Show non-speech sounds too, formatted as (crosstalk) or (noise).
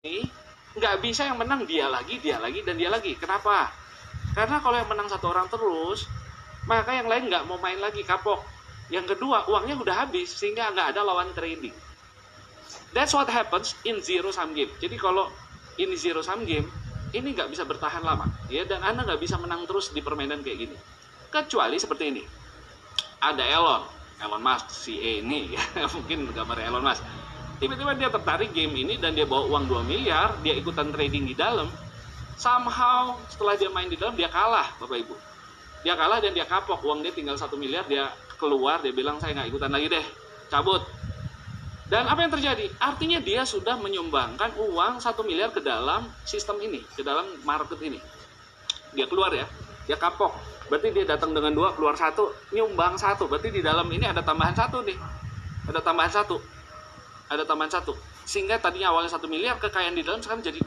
ini nggak bisa yang menang dia lagi, dia lagi, dan dia lagi. Kenapa? Karena kalau yang menang satu orang terus, maka yang lain nggak mau main lagi, kapok. Yang kedua, uangnya udah habis, sehingga nggak ada lawan trading. That's what happens in zero sum game. Jadi kalau ini zero sum game, ini nggak bisa bertahan lama, ya, dan anda nggak bisa menang terus di permainan kayak gini. Kecuali seperti ini. Ada Elon, Elon Musk, si E ini, (laughs) mungkin gambar Elon Musk tiba-tiba dia tertarik game ini dan dia bawa uang 2 miliar dia ikutan trading di dalam. Somehow setelah dia main di dalam dia kalah bapak ibu. Dia kalah dan dia kapok uang dia tinggal satu miliar dia keluar dia bilang saya nggak ikutan lagi deh cabut. Dan apa yang terjadi? Artinya dia sudah menyumbangkan uang satu miliar ke dalam sistem ini ke dalam market ini. Dia keluar ya dia kapok. Berarti dia datang dengan dua keluar satu nyumbang satu. Berarti di dalam ini ada tambahan satu nih. Ada tambahan satu ada tambahan satu. Sehingga tadinya awalnya satu miliar kekayaan di dalam sekarang jadi